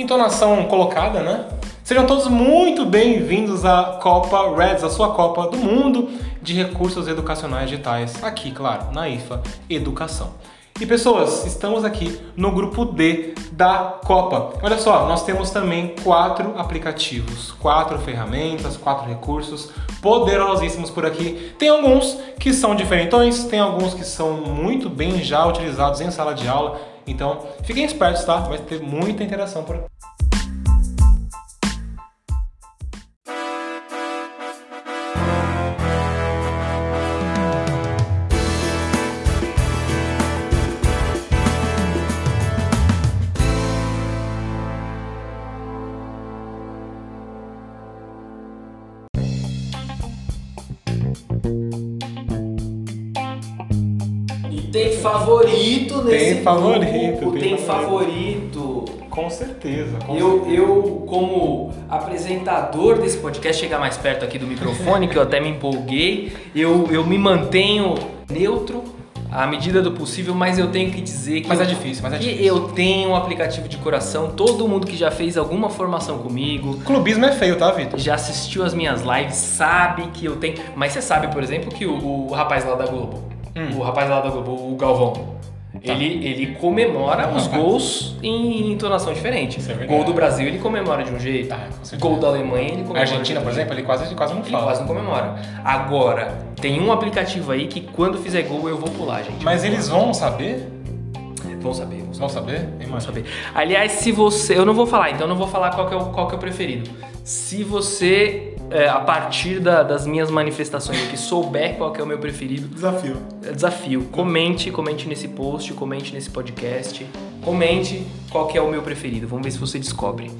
entonação colocada, né? Sejam todos muito bem-vindos à Copa Reds, a sua Copa do Mundo de Recursos Educacionais Digitais, aqui, claro, na IFA Educação. E pessoas, estamos aqui no grupo D da Copa. Olha só, nós temos também quatro aplicativos, quatro ferramentas, quatro recursos poderosíssimos por aqui. Tem alguns que são diferentões, tem alguns que são muito bem já utilizados em sala de aula. Então, fiquem espertos, tá? Vai ter muita interação por aqui. Tem favorito nesse Tem favorito, grupo, tem tem, favorito. favorito. Com certeza, com Eu, certeza. eu, como apresentador desse podcast, chegar mais perto aqui do microfone, que eu até me empolguei, eu, eu me mantenho neutro à medida do possível, mas eu tenho que dizer que, Mas é difícil, mas é que difícil. eu tenho um aplicativo de coração. Todo mundo que já fez alguma formação comigo, Clubismo é feio, tá, Vitor? já assistiu as minhas lives, sabe que eu tenho. Mas você sabe, por exemplo, que o, o rapaz lá da Globo, Hum. o rapaz lá da Globo, o Galvão, Tá. ele, ele comemora os gols em entonação diferente. É. Gol do Brasil ele comemora de um jeito, Ah, gol da Alemanha ele comemora. A Argentina, por exemplo, ele quase, ele quase não jeito. ele fala. quase não comemora. Agora, tem um aplicativo aí que quando fizer gol eu vou pular, gente. Mas eles vão saber? vão saber, vão saber. Vão saber? Vão saber. Aliás, se você. Eu não vou falar, então eu não vou falar qual que é o, qual que é o preferido. Se você, é, a partir da- das minhas manifestações aqui, souber qual é o meu preferido, Desafio. é desafio. Comente, comente nesse post, comente nesse podcast. Comente qual é o meu preferido. Vamos ver se você descobre.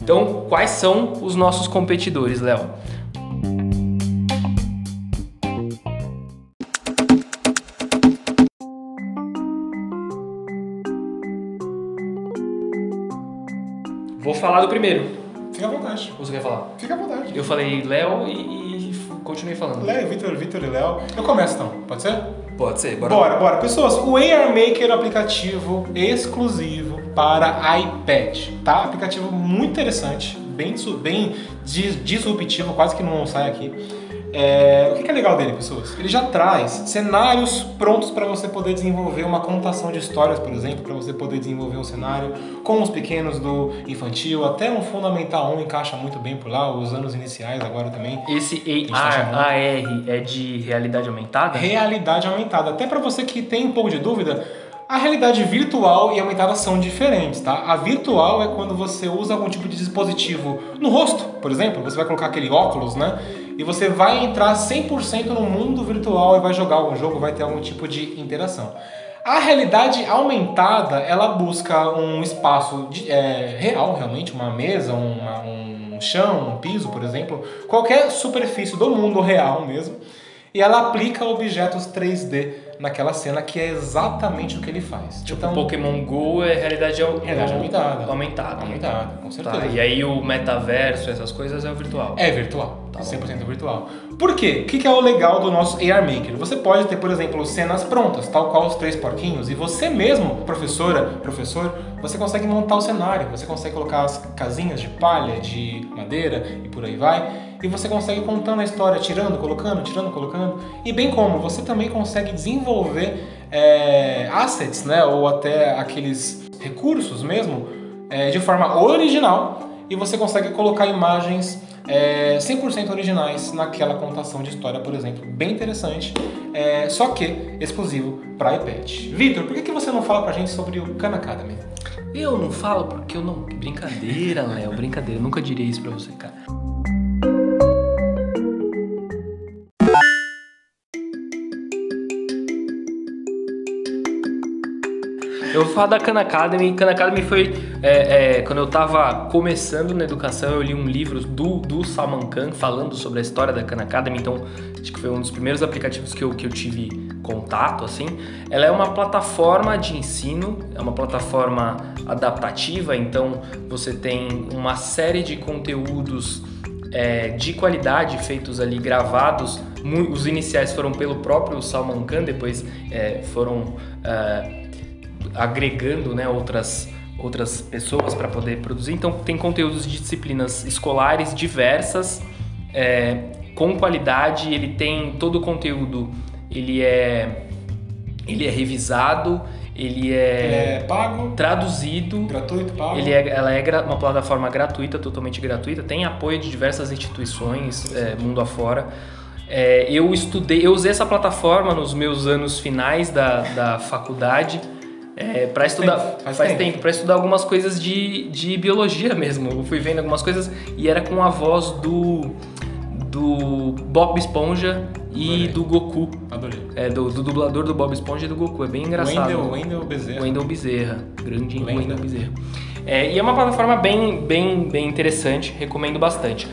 Então, quais são os nossos competidores, Léo? Vou falar do primeiro. Vontade. Ou você quer falar? Fica à vontade. Eu falei Léo e, e continuei falando. Léo, Vitor, Vitor e Léo. Eu começo então, pode ser? Pode ser, Bora, bora. Pessoas, o AR Maker é um aplicativo exclusivo para iPad, tá? Aplicativo muito interessante, bem, bem dis- disruptivo, quase que não sai aqui. É, o que é legal dele, pessoas? Ele já traz cenários prontos para você poder desenvolver uma contação de histórias, por exemplo, para você poder desenvolver um cenário com os pequenos do infantil, até um Fundamental 1 encaixa muito bem por lá, os anos iniciais agora também. Esse tá AR. AR é de realidade aumentada? realidade aumentada. Até para você que tem um pouco de dúvida, a realidade virtual e aumentada são diferentes, tá? A virtual é quando você usa algum tipo de dispositivo no rosto, por exemplo, você vai colocar aquele óculos, né? E você vai entrar 100% no mundo virtual e vai jogar algum jogo, vai ter algum tipo de interação. A realidade aumentada, ela busca um espaço de- é, real, realmente, uma mesa, uma- um chão, um piso, por exemplo, qualquer superfície do mundo real mesmo, e ela aplica objetos 3D naquela cena, que é exatamente o que ele faz. Tipo, então, Pokémon GO é realidade, Realidade aumentada. aumentada. aumentada, com certeza. Tá, e aí o metaverso, essas coisas é o virtual. É virtual, Tá bom. 100% virtual. Por quê? O que é o legal do nosso AR Maker? Você pode ter, por exemplo, cenas prontas, tal qual os três porquinhos, e você mesmo, professora, professor, você consegue montar o cenário, você consegue colocar as casinhas de palha, de madeira e por aí vai, e você consegue contando a história, tirando, colocando, tirando, colocando, e bem como você também consegue desenvolver é, assets, né, ou até aqueles recursos mesmo, é, de forma original e você consegue colocar imagens é, 100% originais naquela contação de história, por exemplo. Bem interessante, é, só que exclusivo para iPad. Vitor, por que, que você não fala pra gente sobre o Khan Academy? Eu não falo porque eu não. Brincadeira, Léo, brincadeira. Eu nunca diria isso pra você, cara. Eu vou falar da Khan Academy. Khan Academy foi é, é, quando eu tava começando na educação, eu li um livro do, do Salman Khan falando sobre a história da Khan Academy. Então, acho que foi um dos primeiros aplicativos que eu, que eu tive contato, assim. Ela é uma plataforma de ensino, é uma plataforma adaptativa. Então, você tem uma série de conteúdos é, de qualidade feitos ali, gravados. Os iniciais foram pelo próprio Salman Khan, depois é, foram é, agregando né, outras, outras pessoas para poder produzir. Então tem conteúdos de disciplinas escolares diversas, é, com qualidade. Ele tem todo o conteúdo, ele é ele é revisado, ele é, É pago, traduzido. gratuito, pago. Ele é, ela é uma plataforma gratuita, totalmente gratuita, tem apoio de diversas instituições é, mundo afora. É, eu estudei, eu usei essa plataforma nos meus anos finais da, da faculdade para estudar tempo, faz faz, tempo. tempo, para estudar algumas coisas de, de biologia mesmo. Eu fui vendo algumas coisas e era com a voz do do Bob Esponja e Adorei. do Goku, Adorei. é, do, do dublador do Bob Esponja e do Goku. É bem engraçado. Wendel, Wendel Bezerra. Wendel Bezerra, grande Lenda. Wendel Bezerra. É, e é uma plataforma bem, bem, bem interessante, recomendo bastante.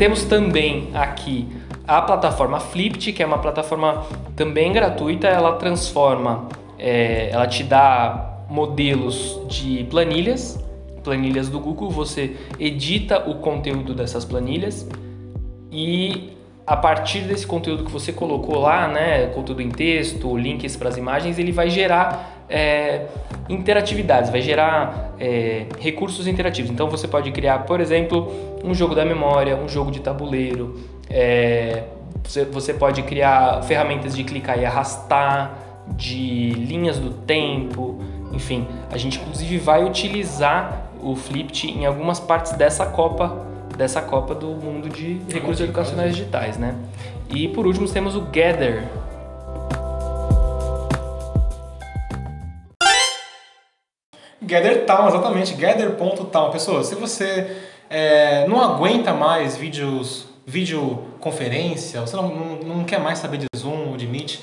Temos também aqui a plataforma Flipt, que é uma plataforma também gratuita. Ela transforma, é, ela te dá modelos de planilhas, planilhas do Google. Você edita o conteúdo dessas planilhas e a partir desse conteúdo que você colocou lá, né, conteúdo em texto, links para as imagens, ele vai gerar é, interatividades, vai gerar é, recursos interativos. Então você pode criar, por exemplo, um jogo da memória, um jogo de tabuleiro. é, você, você pode criar ferramentas de clicar e arrastar, de linhas do tempo, enfim. A gente inclusive vai utilizar o Flipt em algumas partes dessa Copa dessa Copa do Mundo de Recursos Educacionais Digitais, né? E por último temos o Gather. Gather Town, exatamente, gather.town. Pessoal, se você é, não aguenta mais vídeos, videoconferência, você não, não, não quer mais saber de Zoom ou de Meet,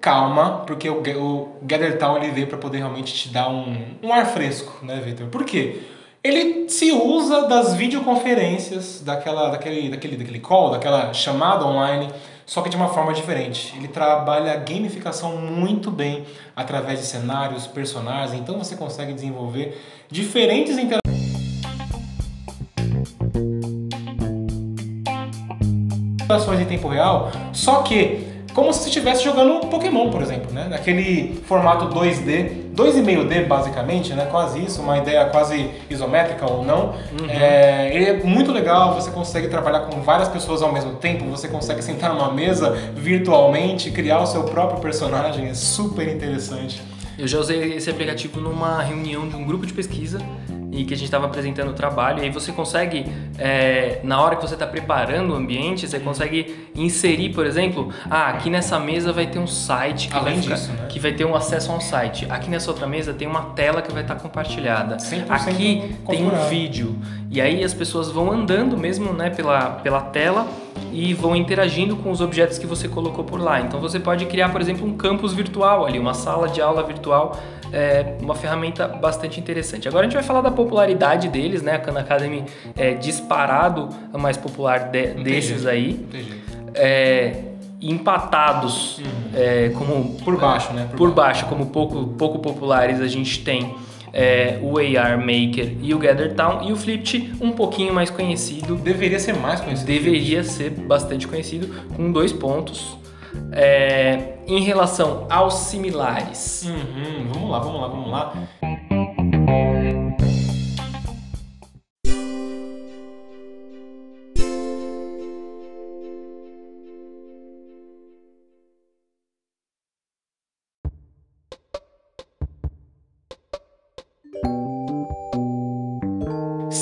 calma, porque o, o Gather Town ele veio para poder realmente te dar um, um ar fresco, né, Victor? Por quê? Ele se usa das videoconferências, daquela, daquele, daquele, daquele call, daquela chamada online, só que de uma forma diferente. Ele trabalha a gamificação muito bem através de cenários, personagens, então você consegue desenvolver diferentes interações em tempo real, só que como se estivesse jogando Pokémon, por exemplo, né? Naquele formato 2D, 2,5D basicamente, né? Quase isso, uma ideia quase isométrica ou não. É, ele é muito legal, você consegue trabalhar com várias pessoas ao mesmo tempo, você consegue sentar numa mesa virtualmente, criar o seu próprio personagem, é super interessante. Eu já usei esse aplicativo numa reunião de um grupo de pesquisa e que a gente estava apresentando o trabalho. E aí você consegue, é, na hora que você está preparando o ambiente, você consegue inserir, por exemplo, ah, aqui nessa mesa vai ter um site que, Além vai, disso, né? que vai ter um acesso a um site. Aqui nessa outra mesa tem uma tela que vai estar compartilhada. 100% Aqui tem um vídeo. E aí as pessoas vão andando mesmo né, pela, pela tela e vão interagindo com os objetos que você colocou por lá. Então você pode criar, por exemplo, um campus virtual ali, uma sala de aula virtual, é uma ferramenta bastante interessante. Agora a gente vai falar da popularidade deles, né? A Khan Academy é disparado a mais popular de- desses aí. Jeito. É, empatados é, como Por baixo, né? por baixo, como pouco, pouco populares, a gente tem é, o AR Maker e o Gather Town, e o Flipt um pouquinho mais conhecido, Deveria ser mais conhecido. deveria ser bastante conhecido, com dois pontos. É, em relação aos similares, Uhum, vamos lá, vamos lá, vamos lá.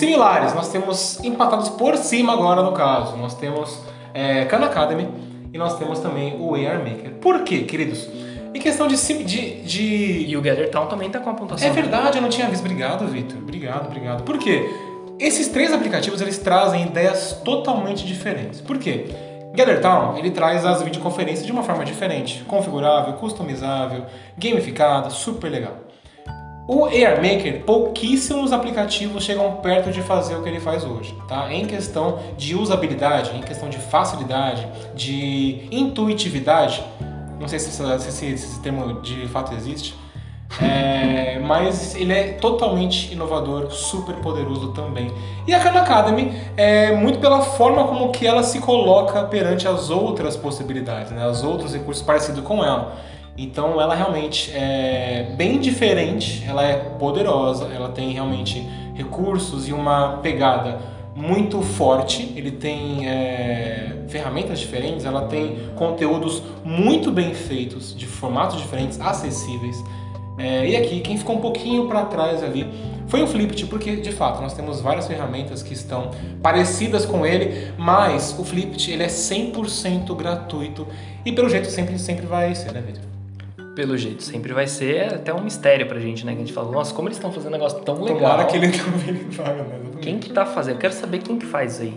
Similares, nós temos empatados por cima agora no caso. Nós temos é, Khan Academy e nós temos também o AR Maker. Por quê, queridos? Em questão de, de, de e o Gather Town também está com a pontuação. é verdade, eu não tinha visto. Obrigado, Vitor. Obrigado, obrigado. Por quê? Esses três aplicativos eles trazem ideias totalmente diferentes. Por quê? GatherTown ele traz as videoconferências de uma forma diferente, configurável, customizável, gamificada, super legal. O AR Maker, pouquíssimos aplicativos chegam perto de fazer o que ele faz hoje, tá? Em questão de usabilidade, em questão de facilidade, de intuitividade, não sei se, se esse termo de fato existe, É, mas ele é totalmente inovador, super poderoso também. E a Khan Academy é muito pela forma como que ela se coloca perante as outras possibilidades, né? Os outros recursos parecidos com ela. Então ela realmente é bem diferente, ela é poderosa, ela tem realmente recursos e uma pegada muito forte, ele tem é, ferramentas diferentes, ela tem conteúdos muito bem feitos, de formatos diferentes, acessíveis. É, e aqui, quem ficou um pouquinho para trás ali foi o Flipped, porque de fato nós temos várias ferramentas que estão parecidas com ele, mas o Flipped ele é 100% gratuito e pelo jeito sempre, sempre vai ser, né, Victor? Pelo jeito, sempre vai ser até um mistério pra gente, né? Que a gente fala, nossa, como eles estão fazendo um negócio tão legal. Tomara que ele também faça, né? Quem que tá fazendo? Eu quero saber quem que faz aí.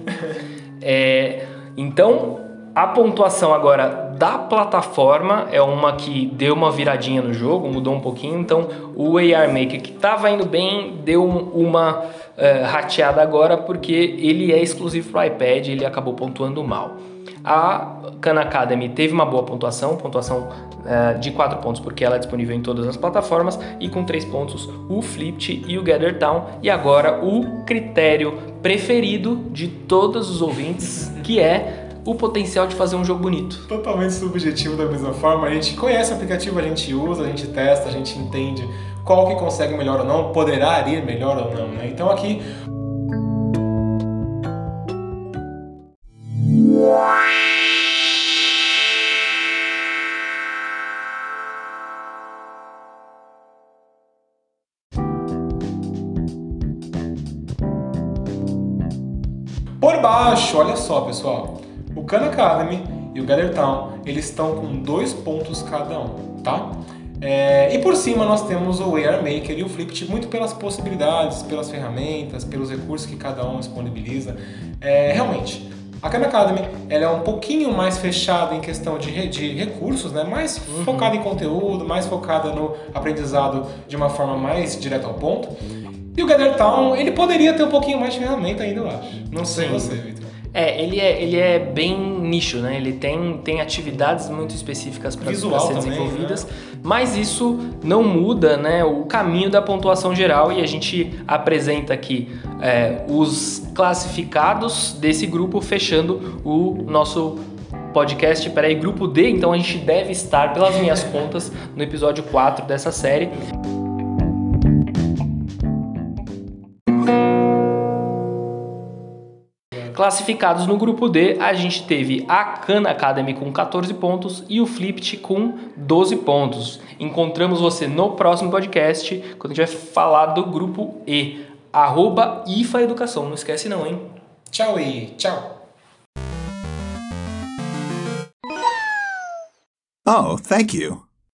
é, então, a pontuação agora da plataforma é uma que deu uma viradinha no jogo, mudou um pouquinho. Então, o AR Maker que estava indo bem deu uma uh, rateada agora porque ele é exclusivo para iPad, ele acabou pontuando mal. A Khan Academy teve uma boa pontuação, pontuação uh, de 4 pontos, porque ela é disponível em todas as plataformas, e com 3 pontos o Flipped e o Gather Town. E agora o critério preferido de todos os ouvintes, que é o potencial de fazer um jogo bonito. Totalmente subjetivo da mesma forma. A gente conhece o aplicativo, a gente usa, a gente testa, a gente entende qual que consegue melhor ou não, poderá ir melhor ou não. Né? Então aqui Por baixo, olha só pessoal, o Khan Academy e o Gather Town, eles estão com dois pontos cada um, tá? É, e por cima nós temos o AR Maker e o Flipped muito pelas possibilidades, pelas ferramentas, pelos recursos que cada um disponibiliza. É, realmente, a Khan Academy ela é um pouquinho mais fechada em questão de, de recursos, né? mais uhum. focada em conteúdo, mais focada no aprendizado de uma forma mais direta ao ponto. E o Gather Town, ele poderia ter um pouquinho mais de ferramenta ainda, eu acho. Não sei Sim. você, Victor. É, ele é, ele é bem nicho, né? Ele tem, tem atividades muito específicas para ser também, desenvolvidas, né? mas isso não muda né, o caminho da pontuação geral e a gente apresenta aqui é, os classificados desse grupo fechando o nosso podcast, peraí, grupo D, então a gente deve estar, pelas minhas contas, no episódio 4 dessa série. Classificados no grupo D, a gente teve a Khan Academy com 14 pontos e o Flipped com 12 pontos. Encontramos você no próximo podcast, quando a gente vai falar do grupo E. Arroba IFA Educação, não esquece não, hein? Tchau e tchau! Oh, thank you.